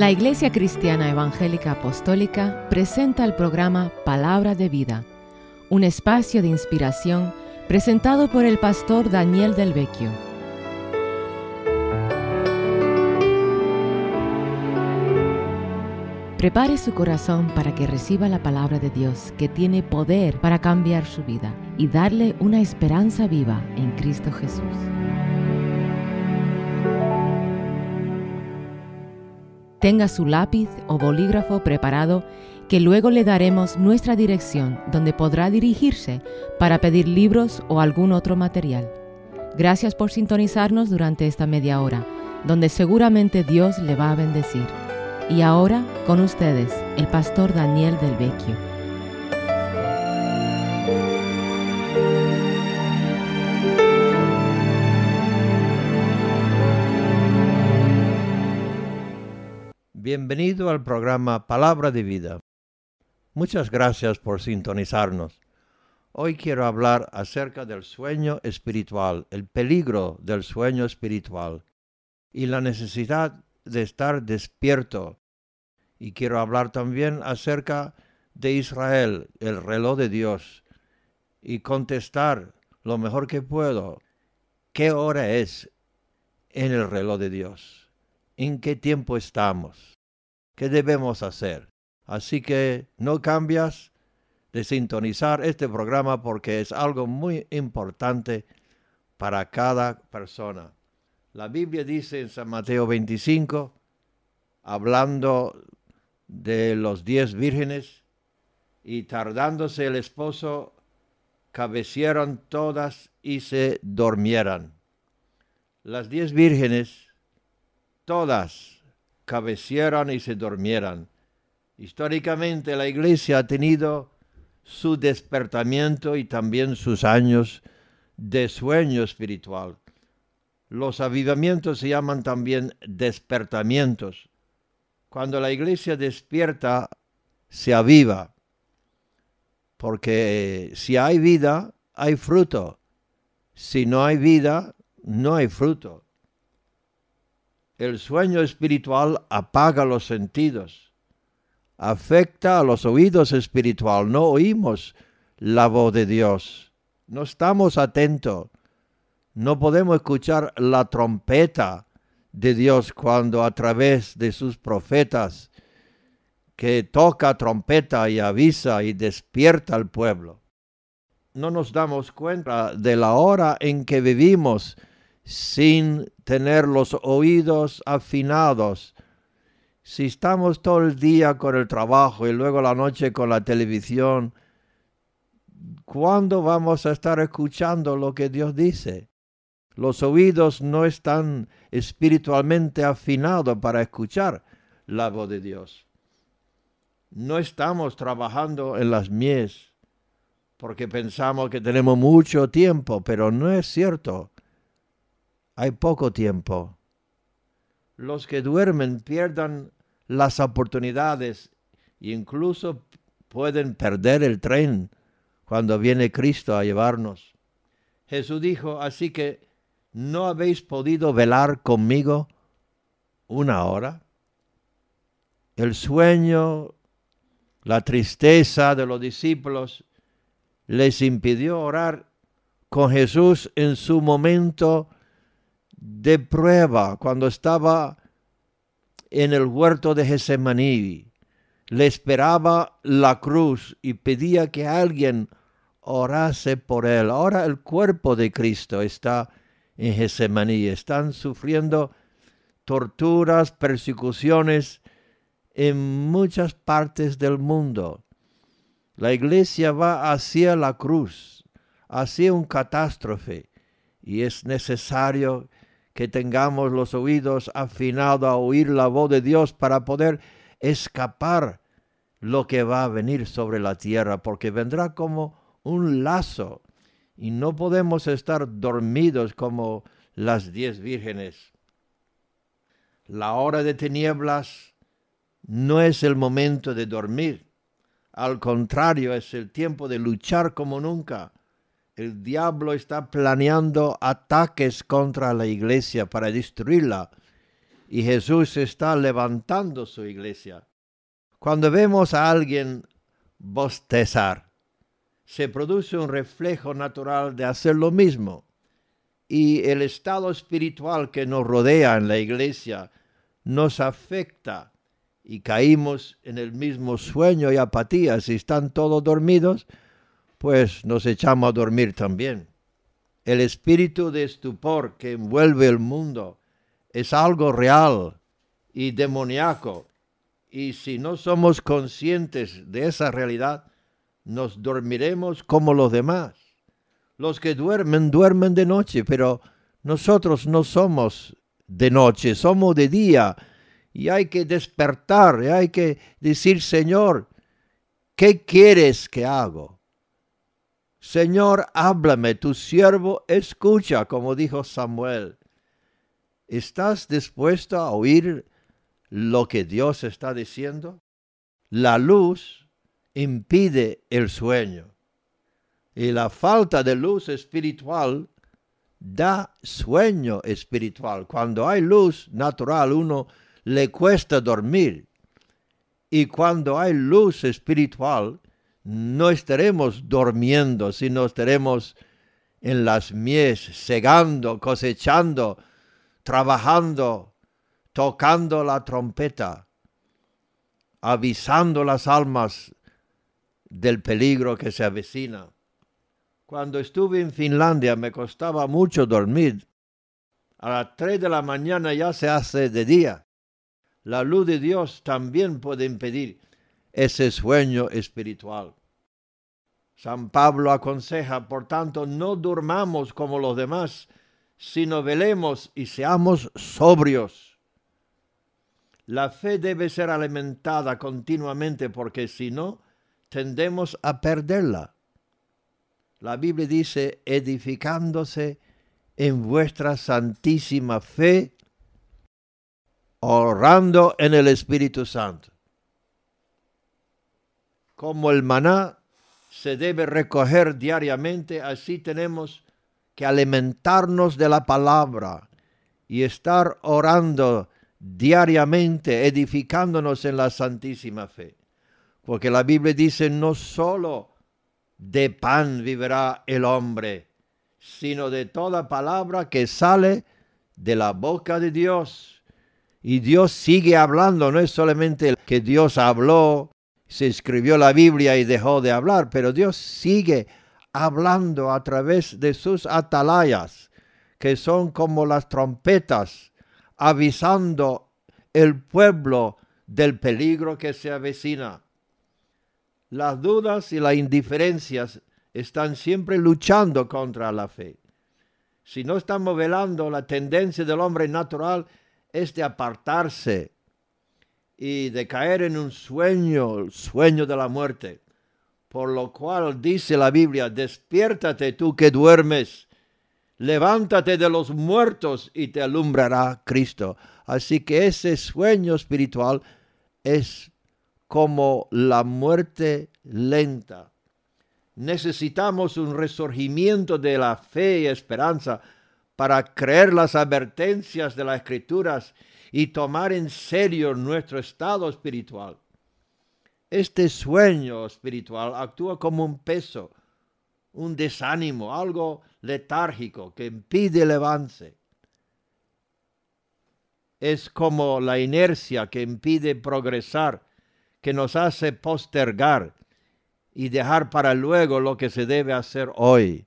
La Iglesia Cristiana Evangélica Apostólica presenta el programa Palabra de Vida, un espacio de inspiración presentado por el pastor Daniel del Vecchio. Prepare su corazón para que reciba la palabra de Dios que tiene poder para cambiar su vida y darle una esperanza viva en Cristo Jesús. Tenga su lápiz o bolígrafo preparado que luego le daremos nuestra dirección donde podrá dirigirse para pedir libros o algún otro material. Gracias por sintonizarnos durante esta media hora, donde seguramente Dios le va a bendecir. Y ahora, con ustedes, el pastor Daniel del Vecchio. Bienvenido al programa Palabra de Vida. Muchas gracias por sintonizarnos. Hoy quiero hablar acerca del sueño espiritual, el peligro del sueño espiritual y la necesidad de estar despierto. Y quiero hablar también acerca de Israel, el reloj de Dios, y contestar lo mejor que puedo. ¿Qué hora es en el reloj de Dios? ¿En qué tiempo estamos? ¿Qué debemos hacer? Así que no cambias de sintonizar este programa porque es algo muy importante para cada persona. La Biblia dice en San Mateo 25, hablando de los diez vírgenes, y tardándose el esposo, cabecieron todas y se dormieran. Las diez vírgenes, todas cabecieron y se durmieran. Históricamente la iglesia ha tenido su despertamiento y también sus años de sueño espiritual. Los avivamientos se llaman también despertamientos. Cuando la iglesia despierta, se aviva. Porque si hay vida, hay fruto. Si no hay vida, no hay fruto. El sueño espiritual apaga los sentidos, afecta a los oídos espiritual. No oímos la voz de Dios, no estamos atentos, no podemos escuchar la trompeta de Dios cuando a través de sus profetas que toca trompeta y avisa y despierta al pueblo. No nos damos cuenta de la hora en que vivimos sin tener los oídos afinados. Si estamos todo el día con el trabajo y luego la noche con la televisión, ¿cuándo vamos a estar escuchando lo que Dios dice? Los oídos no están espiritualmente afinados para escuchar la voz de Dios. No estamos trabajando en las mies porque pensamos que tenemos mucho tiempo, pero no es cierto. Hay poco tiempo. Los que duermen pierdan las oportunidades e incluso pueden perder el tren cuando viene Cristo a llevarnos. Jesús dijo, así que ¿no habéis podido velar conmigo una hora? El sueño, la tristeza de los discípulos les impidió orar con Jesús en su momento de prueba, cuando estaba en el huerto de Getsemaní. Le esperaba la cruz y pedía que alguien orase por él. Ahora el cuerpo de Cristo está en Getsemaní. Están sufriendo torturas, persecuciones en muchas partes del mundo. La iglesia va hacia la cruz, hacia un catástrofe, y es necesario que tengamos los oídos afinados a oír la voz de Dios para poder escapar lo que va a venir sobre la tierra, porque vendrá como un lazo y no podemos estar dormidos como las diez vírgenes. La hora de tinieblas no es el momento de dormir, al contrario, es el tiempo de luchar como nunca. El diablo está planeando ataques contra la iglesia para destruirla y Jesús está levantando su iglesia. Cuando vemos a alguien bostezar, se produce un reflejo natural de hacer lo mismo. Y el estado espiritual que nos rodea en la iglesia nos afecta y caímos en el mismo sueño y apatía. Si están todos dormidos, pues nos echamos a dormir también. El espíritu de estupor que envuelve el mundo es algo real y demoníaco. Y si no somos conscientes de esa realidad, nos dormiremos como los demás. Los que duermen, duermen de noche, pero nosotros no somos de noche, somos de día. Y hay que despertar, y hay que decir, Señor, ¿qué quieres que hago? Señor, háblame, tu siervo escucha, como dijo Samuel. ¿Estás dispuesto a oír lo que Dios está diciendo? La luz impide el sueño y la falta de luz espiritual da sueño espiritual. Cuando hay luz natural, uno le cuesta dormir. Y cuando hay luz espiritual, no estaremos durmiendo, sino estaremos en las mies, segando, cosechando, trabajando, tocando la trompeta, avisando las almas del peligro que se avecina. Cuando estuve en Finlandia me costaba mucho dormir. A las tres de la mañana ya se hace de día. La luz de Dios también puede impedir ese sueño espiritual. San Pablo aconseja, por tanto, no durmamos como los demás, sino velemos y seamos sobrios. La fe debe ser alimentada continuamente porque si no, tendemos a perderla. La Biblia dice, edificándose en vuestra santísima fe, orando en el Espíritu Santo. Como el maná se debe recoger diariamente, así tenemos que alimentarnos de la palabra y estar orando diariamente, edificándonos en la santísima fe. Porque la Biblia dice, no solo de pan vivirá el hombre, sino de toda palabra que sale de la boca de Dios. Y Dios sigue hablando, no es solamente que Dios habló, se escribió la Biblia y dejó de hablar, pero Dios sigue hablando a través de sus atalayas, que son como las trompetas, avisando el pueblo del peligro que se avecina. Las dudas y las indiferencias están siempre luchando contra la fe. Si no estamos velando, la tendencia del hombre natural es de apartarse y de caer en un sueño, el sueño de la muerte. Por lo cual dice la Biblia, despiértate tú que duermes, levántate de los muertos y te alumbrará Cristo. Así que ese sueño espiritual es como la muerte lenta. Necesitamos un resurgimiento de la fe y esperanza para creer las advertencias de las escrituras y tomar en serio nuestro estado espiritual. Este sueño espiritual actúa como un peso, un desánimo, algo letárgico que impide el avance. Es como la inercia que impide progresar que nos hace postergar y dejar para luego lo que se debe hacer hoy.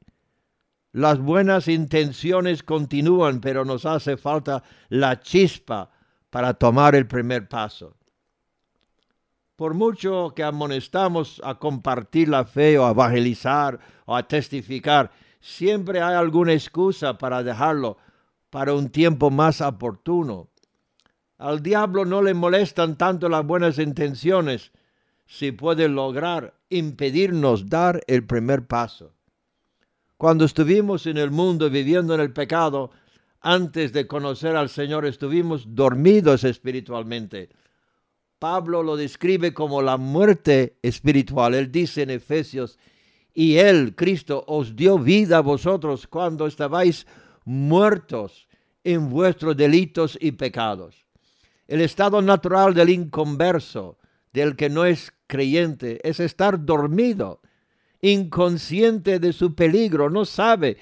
Las buenas intenciones continúan, pero nos hace falta la chispa para tomar el primer paso. Por mucho que amonestamos a compartir la fe o a evangelizar o a testificar, siempre hay alguna excusa para dejarlo para un tiempo más oportuno. Al diablo no le molestan tanto las buenas intenciones si puede lograr impedirnos dar el primer paso. Cuando estuvimos en el mundo viviendo en el pecado, antes de conocer al Señor estuvimos dormidos espiritualmente. Pablo lo describe como la muerte espiritual. Él dice en Efesios, y Él, Cristo, os dio vida a vosotros cuando estabais muertos en vuestros delitos y pecados. El estado natural del inconverso, del que no es creyente, es estar dormido, inconsciente de su peligro, no sabe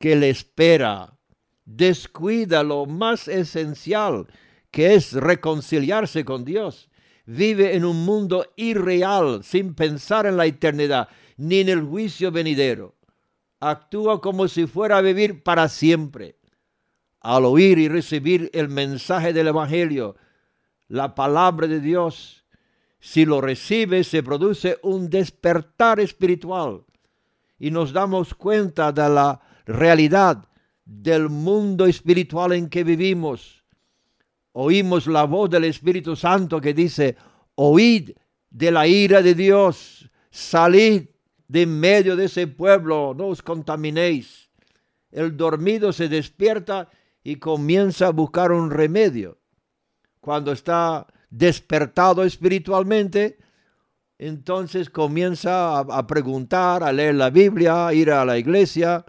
que le espera, descuida lo más esencial, que es reconciliarse con Dios. Vive en un mundo irreal, sin pensar en la eternidad, ni en el juicio venidero. Actúa como si fuera a vivir para siempre. Al oír y recibir el mensaje del Evangelio, la palabra de Dios, si lo recibe, se produce un despertar espiritual y nos damos cuenta de la realidad del mundo espiritual en que vivimos. Oímos la voz del Espíritu Santo que dice, oíd de la ira de Dios, salid de medio de ese pueblo, no os contaminéis. El dormido se despierta y comienza a buscar un remedio. Cuando está despertado espiritualmente, entonces comienza a, preguntar, a leer la Biblia, a ir a la iglesia,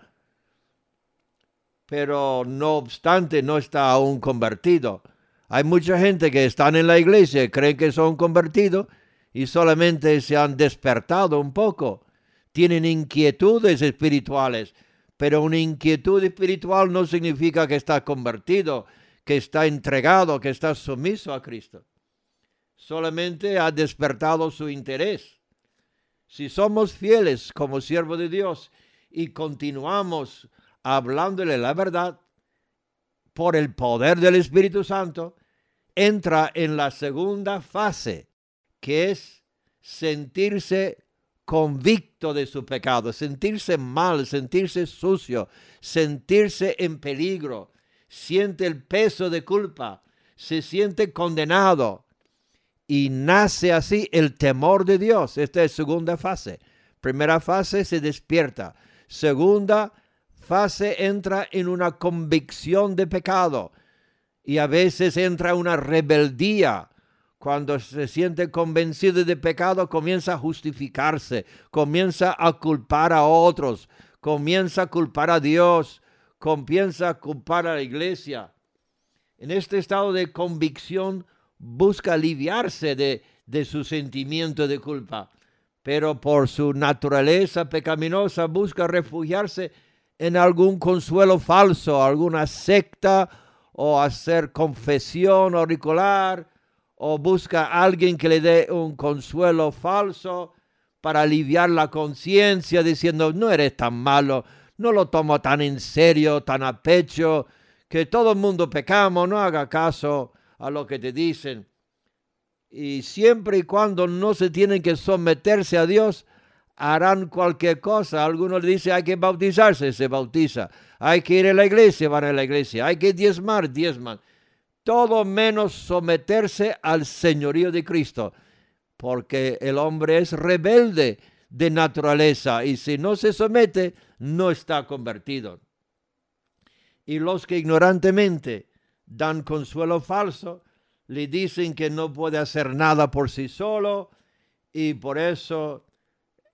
pero no obstante no está aún convertido. Hay mucha gente que están en la iglesia creen que son convertidos y solamente se han despertado un poco. Tienen inquietudes espirituales, pero una inquietud espiritual no significa que está convertido, que está entregado, que está sumiso a Cristo. Solamente ha despertado su interés. Si somos fieles como siervo de Dios y continuamos hablándole la verdad, por el poder del Espíritu Santo, entra en la segunda fase, que es sentirse convicto de su pecado, sentirse mal, sentirse sucio, sentirse en peligro, siente el peso de culpa, se siente condenado y nace así el temor de Dios. Esta es segunda fase. Primera fase se despierta. Segunda fase entra en una convicción de pecado y a veces entra una rebeldía. Cuando se siente convencido de pecado, comienza a justificarse, comienza a culpar a otros, comienza a culpar a Dios, comienza a culpar a la iglesia. En este estado de convicción busca aliviarse de, de su sentimiento de culpa, pero por su naturaleza pecaminosa busca refugiarse en algún consuelo falso, alguna secta o hacer confesión auricular o busca a alguien que le dé un consuelo falso para aliviar la conciencia diciendo no eres tan malo, no lo tomo tan en serio, tan a pecho, que todo el mundo pecamos, no haga caso a lo que te dicen. Y siempre y cuando no se tienen que someterse a Dios, harán cualquier cosa. Algunos dicen hay que bautizarse, se bautiza. Hay que ir a la iglesia, van a la iglesia. Hay que diezmar, diezman. Todo menos someterse al señorío de Cristo. Porque el hombre es rebelde de naturaleza y si no se somete, no está convertido. Y los que ignorantemente dan consuelo falso, le dicen que no puede hacer nada por sí solo y por eso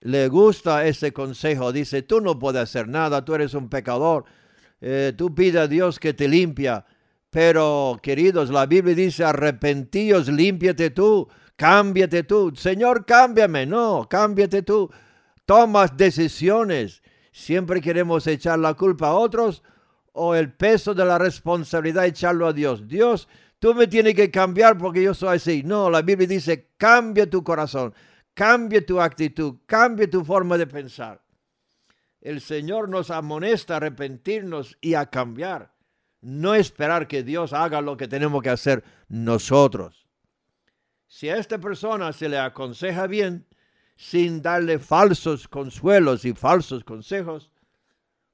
le gusta ese consejo. Dice, tú no puedes hacer nada, tú eres un pecador, eh, tú pide a Dios que te limpia. Pero, queridos, la Biblia dice, arrepentíos, límpiate tú, cámbiate tú. Señor, cámbiame. No, cámbiate tú. Tomas decisiones. Siempre queremos echar la culpa a otros o el peso de la responsabilidad echarlo a Dios. Dios, tú me tienes que cambiar porque yo soy así. No, la Biblia dice, cambia tu corazón. Cambie tu actitud, cambie tu forma de pensar. El Señor nos amonesta a arrepentirnos y a cambiar, no esperar que Dios haga lo que tenemos que hacer nosotros. Si a esta persona se le aconseja bien, sin darle falsos consuelos y falsos consejos,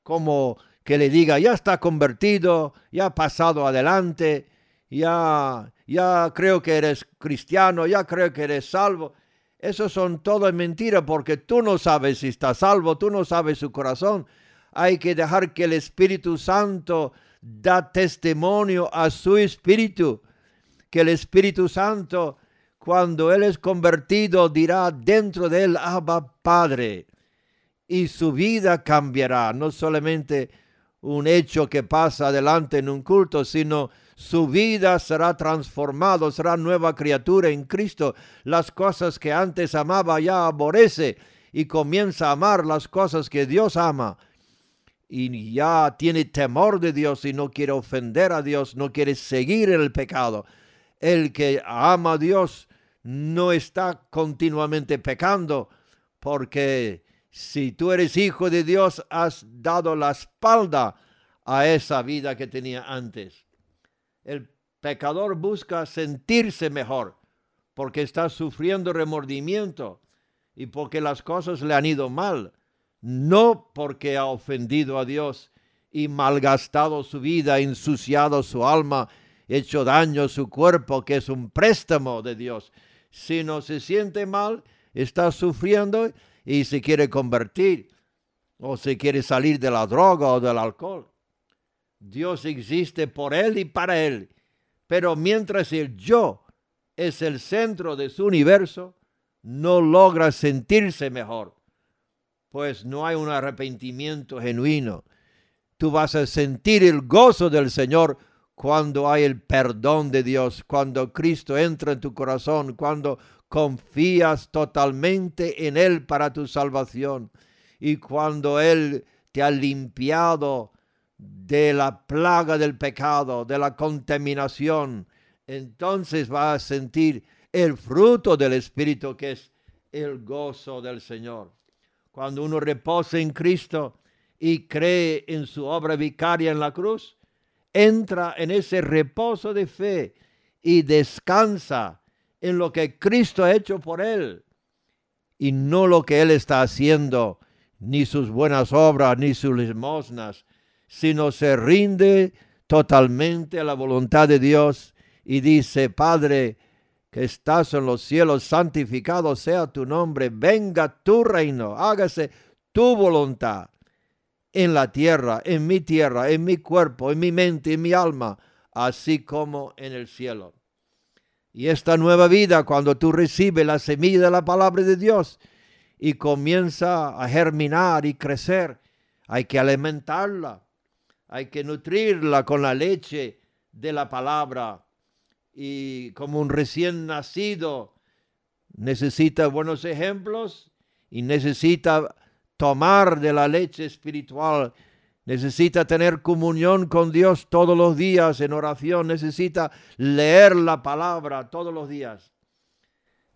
como que le diga, ya está convertido, ya ha pasado adelante, ya, ya creo que eres cristiano, ya creo que eres salvo. Eso son todas mentiras porque tú no sabes si está salvo, tú no sabes su corazón. Hay que dejar que el Espíritu Santo da testimonio a su espíritu, que el Espíritu Santo, cuando Él es convertido, dirá dentro de él, Abba Padre, y su vida cambiará, no solamente un hecho que pasa adelante en un culto, sino su vida será transformado, será nueva criatura en Cristo. Las cosas que antes amaba ya aborrece y comienza a amar las cosas que Dios ama. Y ya tiene temor de Dios y no quiere ofender a Dios, no quiere seguir en el pecado. El que ama a Dios no está continuamente pecando, porque si tú eres hijo de Dios, has dado la espalda a esa vida que tenía antes. El pecador busca sentirse mejor porque está sufriendo remordimiento y porque las cosas le han ido mal, no porque ha ofendido a Dios y malgastado su vida, ensuciado su alma, hecho daño a su cuerpo, que es un préstamo de Dios, sino se siente mal, está sufriendo y se quiere convertir o se quiere salir de la droga o del alcohol. Dios existe por él y para él. Pero mientras el yo es el centro de su universo, no logra sentirse mejor, pues no hay un arrepentimiento genuino. Tú vas a sentir el gozo del Señor cuando hay el perdón de Dios, cuando Cristo entra en tu corazón, cuando confías totalmente en Él para tu salvación y cuando Él te ha limpiado de la plaga del pecado, de la contaminación, entonces va a sentir el fruto del Espíritu que es el gozo del Señor. Cuando uno reposa en Cristo y cree en su obra vicaria en la cruz, entra en ese reposo de fe y descansa en lo que Cristo ha hecho por él y no lo que él está haciendo, ni sus buenas obras, ni sus limosnas, sino se rinde totalmente a la voluntad de Dios y dice, Padre, que estás en los cielos, santificado sea tu nombre, venga tu reino, hágase tu voluntad en la tierra, en mi tierra, en mi cuerpo, en mi mente, en mi alma, así como en el cielo. Y esta nueva vida, cuando tú recibes la semilla de la palabra de Dios y comienza a germinar y crecer, hay que alimentarla hay que nutrirla con la leche de la palabra. Y como un recién nacido necesita buenos ejemplos y necesita tomar de la leche espiritual, necesita tener comunión con Dios todos los días en oración, necesita leer la palabra todos los días.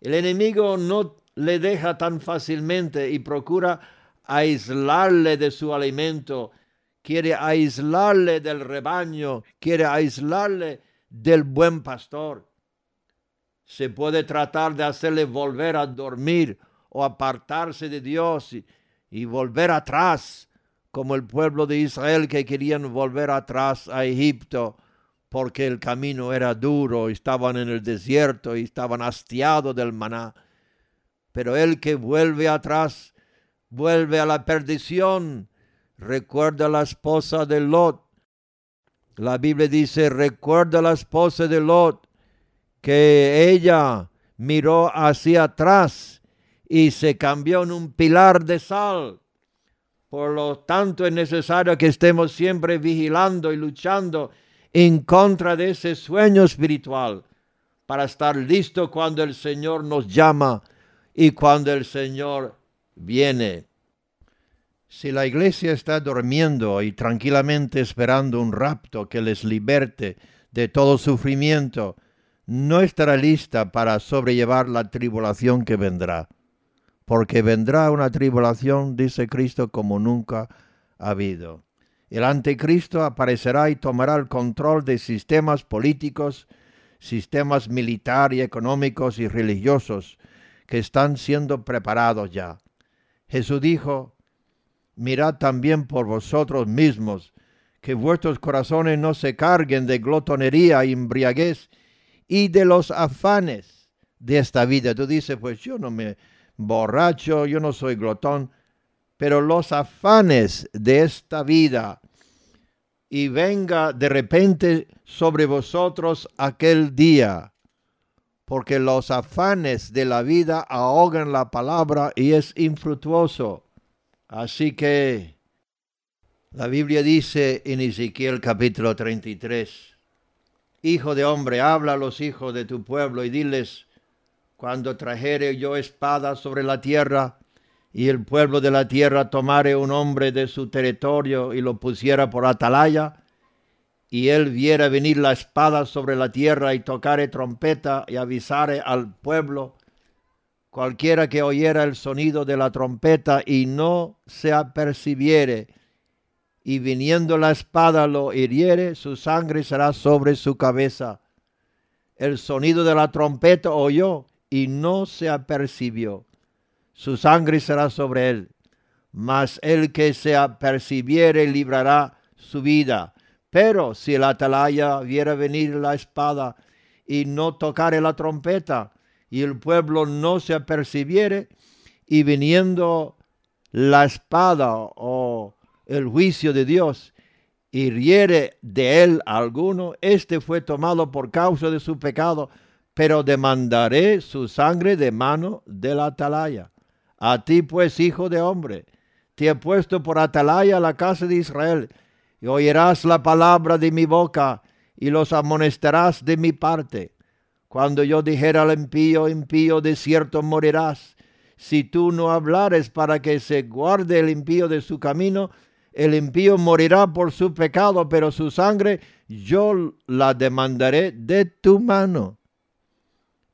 El enemigo no le deja tan fácilmente y procura aislarle de su alimento quiere aislarle del rebaño, quiere aislarle del buen pastor. Se puede tratar de hacerle volver a dormir o apartarse de Dios y, volver atrás, como el pueblo de Israel que querían volver atrás a Egipto porque el camino era duro, estaban en el desierto y estaban hastiados del maná. Pero el que vuelve atrás, vuelve a la perdición Recuerda la esposa de Lot. La Biblia dice, recuerda la esposa de Lot, que ella miró hacia atrás y se cambió en un pilar de sal. Por lo tanto, es necesario que estemos siempre vigilando y luchando en contra de ese sueño espiritual para estar listo cuando el Señor nos llama y cuando el Señor viene. Si la iglesia está durmiendo y tranquilamente esperando un rapto que les liberte de todo sufrimiento, no estará lista para sobrellevar la tribulación que vendrá. Porque vendrá una tribulación, dice Cristo, como nunca ha habido. El anticristo aparecerá y tomará el control de sistemas políticos, sistemas militares, económicos y religiosos que están siendo preparados ya. Jesús dijo, mirad también por vosotros mismos, que vuestros corazones no se carguen de glotonería y embriaguez y de los afanes de esta vida. Tú dices, pues yo no me borracho, yo no soy glotón, pero los afanes de esta vida y venga de repente sobre vosotros aquel día, porque los afanes de la vida ahogan la palabra y es infructuoso. Así que la Biblia dice en Ezequiel capítulo 33, Hijo de hombre, habla a los hijos de tu pueblo y diles, cuando trajere yo espada sobre la tierra, y el pueblo de la tierra tomare un hombre de su territorio y lo pusiera por atalaya, y él viera venir la espada sobre la tierra y tocare trompeta y avisare al pueblo, cualquiera que oyera el sonido de la trompeta y no se apercibiere, y viniendo la espada lo hiriere, su sangre será sobre su cabeza. El sonido de la trompeta oyó y no se apercibió su sangre será sobre él. Mas el que se apercibiere librará su vida. Pero si el atalaya viera venir la espada y no tocare la trompeta, y el pueblo no se apercibiere, y viniendo la espada o el juicio de Dios, hiriere de él alguno, este fue tomado por causa de su pecado, pero demandaré su sangre de mano del atalaya. A ti pues, hijo de hombre, te he puesto por atalaya la casa de Israel, y oirás la palabra de mi boca, y los amonestarás de mi parte. Cuando yo dijera al impío, impío, de cierto morirás, si tú no hablares para que se guarde el impío de su camino, el impío morirá por su pecado, pero su sangre yo la demandaré de tu mano.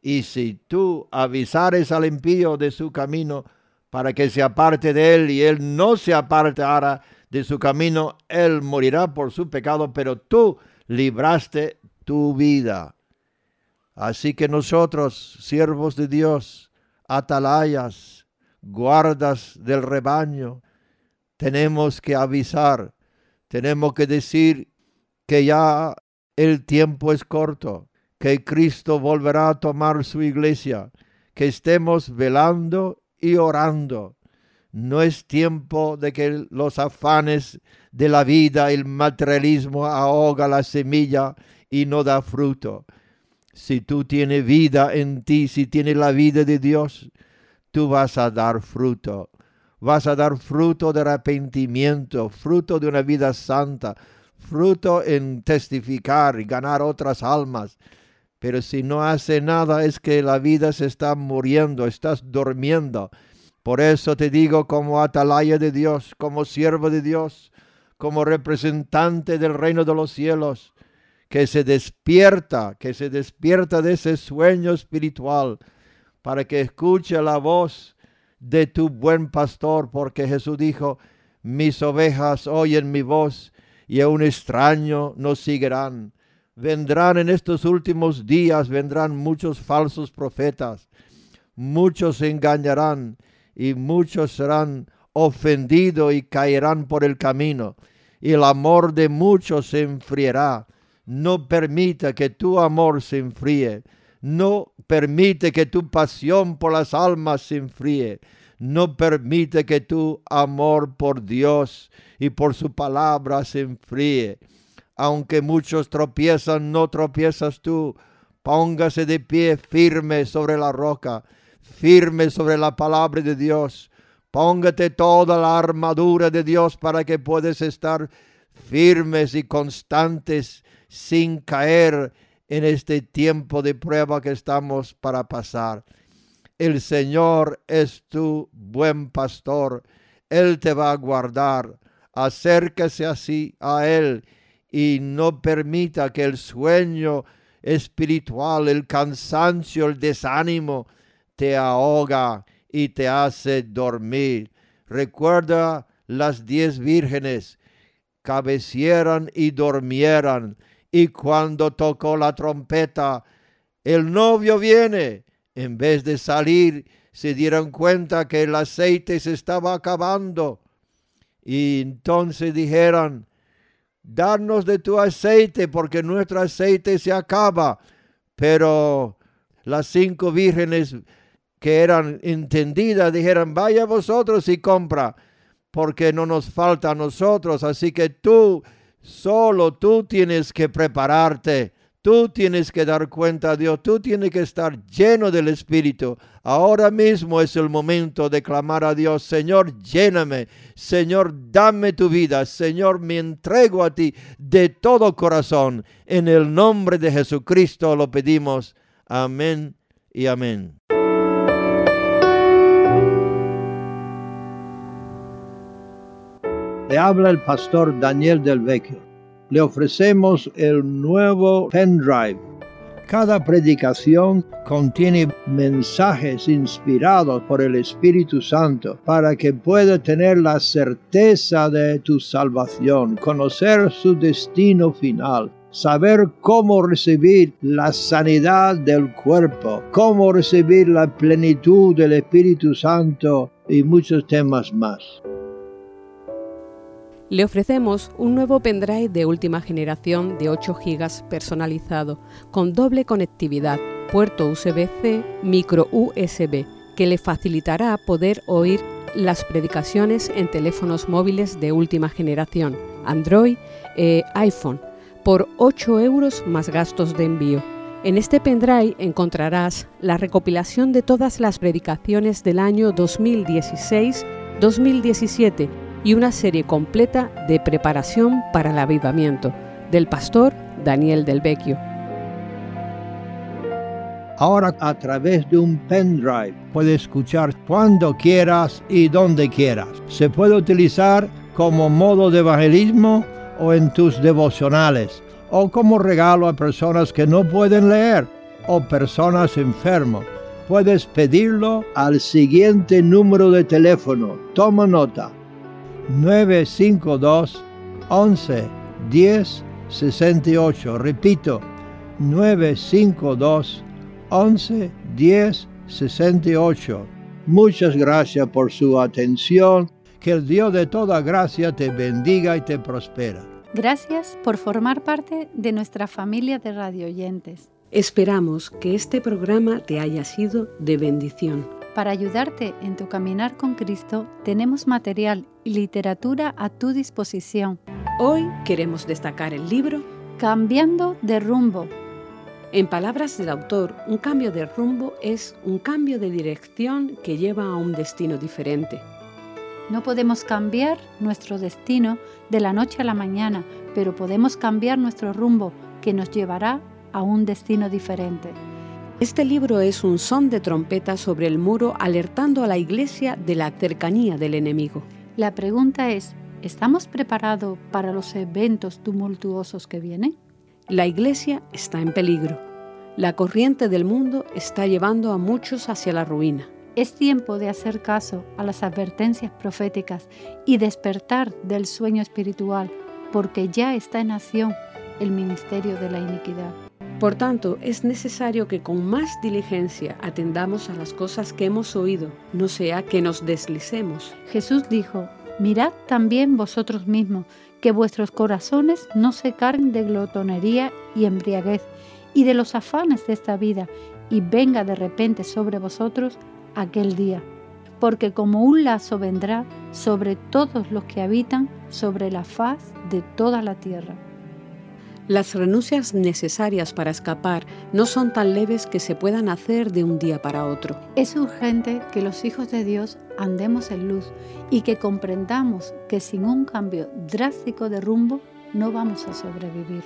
Y si tú avisares al impío de su camino, para que se aparte de él y él no se apartara de su camino, él morirá por su pecado, pero tú libraste tu vida. Así que nosotros, siervos de Dios, atalayas, guardas del rebaño, tenemos que avisar, tenemos que decir que ya el tiempo es corto, que Cristo volverá a tomar su iglesia, que estemos velando y orando. No es tiempo de que los afanes de la vida, el materialismo ahoga la semilla y no da fruto. Si tú tienes vida en ti, si tienes la vida de Dios, tú vas a dar fruto. Vas a dar fruto de arrepentimiento, fruto de una vida santa, fruto en testificar y ganar otras almas. Pero si no hace nada es que la vida se está muriendo, estás durmiendo. Por eso te digo como atalaya de Dios, como siervo de Dios, como representante del reino de los cielos, que se despierta, que se despierta de ese sueño espiritual, para que escuche la voz de tu buen pastor, porque Jesús dijo, mis ovejas oyen mi voz y a un extraño no seguirán vendrán en estos últimos días, vendrán muchos falsos profetas, muchos se engañarán y muchos serán ofendidos y caerán por el camino, y el amor de muchos se enfriará. No permita que tu amor se enfríe, no permite que tu pasión por las almas se enfríe, no permite que tu amor por Dios y por su palabra se enfríe aunque muchos tropiezan, no tropiezas tú. Póngase de pie firme sobre la roca, firme sobre la palabra de Dios. Póngate toda la armadura de Dios para que puedas estar firmes y constantes sin caer en este tiempo de prueba que estamos para pasar. El Señor es tu buen pastor. Él te va a guardar. Acérquese así a Él y no permita que el sueño espiritual, el cansancio, el desánimo te ahoga y te hace dormir. Recuerda las diez vírgenes, cabecieran y dormieran, y cuando tocó la trompeta, el novio viene. En vez de salir, se dieron cuenta que el aceite se estaba acabando. Y entonces dijeron, darnos de tu aceite, porque nuestro aceite se acaba. Pero las cinco vírgenes que eran entendidas dijeron, vaya vosotros y compra, porque no nos falta a nosotros. Así que tú, solo tú tienes que prepararte. Tú tienes que dar cuenta a Dios, tú tienes que estar lleno del Espíritu. Ahora mismo es el momento de clamar a Dios, Señor, lléname, Señor, dame tu vida, Señor, me entrego a ti de todo corazón. En el nombre de Jesucristo lo pedimos. Amén y amén. Le habla el pastor Daniel del Vecchio le ofrecemos el nuevo pendrive. Cada predicación contiene mensajes inspirados por el Espíritu Santo para que pueda tener la certeza de tu salvación, conocer su destino final, saber cómo recibir la sanidad del cuerpo, cómo recibir la plenitud del Espíritu Santo y muchos temas más le ofrecemos un nuevo pendrive de última generación de 8 GB personalizado, con doble conectividad, puerto USB-C, micro USB, que le facilitará poder oír las predicaciones en teléfonos móviles de última generación, Android e iPhone, por 8 euros más gastos de envío. En este pendrive encontrarás la recopilación de todas las predicaciones del año 2016-2017 y una serie completa de preparación para el avivamiento del pastor Daniel del Vecchio. Ahora a través de un pendrive puedes escuchar cuando quieras y donde quieras. Se puede utilizar como modo de evangelismo o en tus devocionales o como regalo a personas que no pueden leer o personas enfermas. Puedes pedirlo al siguiente número de teléfono. Toma nota 952 11 10 68. Repito, 952 11 10 68. Muchas gracias por su atención. Que el Dios de toda gracia te bendiga y te prospera. Gracias por formar parte de nuestra familia de radioyentes. Esperamos que este programa te haya sido de bendición. Para ayudarte en tu caminar con Cristo, tenemos material y literatura a tu disposición. Hoy queremos destacar el libro Cambiando de rumbo. En palabras del autor, un cambio de rumbo es un cambio de dirección que lleva a un destino diferente. No podemos cambiar nuestro destino de la noche a la mañana, pero podemos cambiar nuestro rumbo que nos llevará a un destino diferente. Este libro es un son de trompeta sobre el muro alertando a la iglesia de la cercanía del enemigo. La pregunta es, ¿estamos preparados para los eventos tumultuosos que vienen? La iglesia está en peligro. La corriente del mundo está llevando a muchos hacia la ruina. Es tiempo de hacer caso a las advertencias proféticas y despertar del sueño espiritual, porque ya está en acción el ministerio de la iniquidad. Por tanto, es necesario que con más diligencia atendamos a las cosas que hemos oído, no sea que nos deslicemos. Jesús dijo, mirad también vosotros mismos, que vuestros corazones no se carguen de glotonería y embriaguez, y de los afanes de esta vida, y venga de repente sobre vosotros aquel día. Porque como un lazo vendrá sobre todos los que habitan sobre la faz de toda la tierra. Las renuncias necesarias para escapar no son tan leves que se puedan hacer de un día para otro. Es urgente que los hijos de Dios andemos en luz y que comprendamos que sin un cambio drástico de rumbo no vamos a sobrevivir.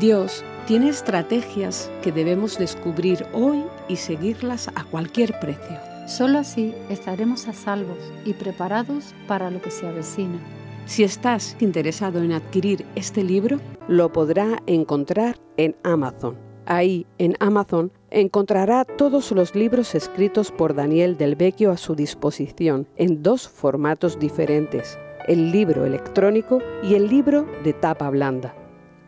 Dios tiene estrategias que debemos descubrir hoy y seguirlas a cualquier precio. Solo así estaremos a salvos y preparados para lo que se avecina. Si estás interesado en adquirir este libro, lo podrá encontrar en Amazon. Ahí, en Amazon, encontrará todos los libros escritos por Daniel del Vecchio a su disposición, en dos formatos diferentes, el libro electrónico y el libro de tapa blanda.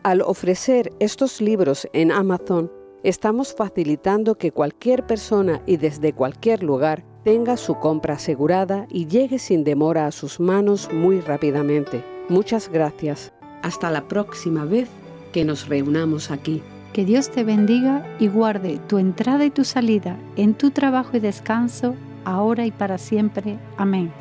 Al ofrecer estos libros en Amazon, estamos facilitando que cualquier persona y desde cualquier lugar tenga su compra asegurada y llegue sin demora a sus manos muy rápidamente. Muchas gracias. Hasta la próxima vez que nos reunamos aquí. Que Dios te bendiga y guarde tu entrada y tu salida en tu trabajo y descanso, ahora y para siempre. Amén.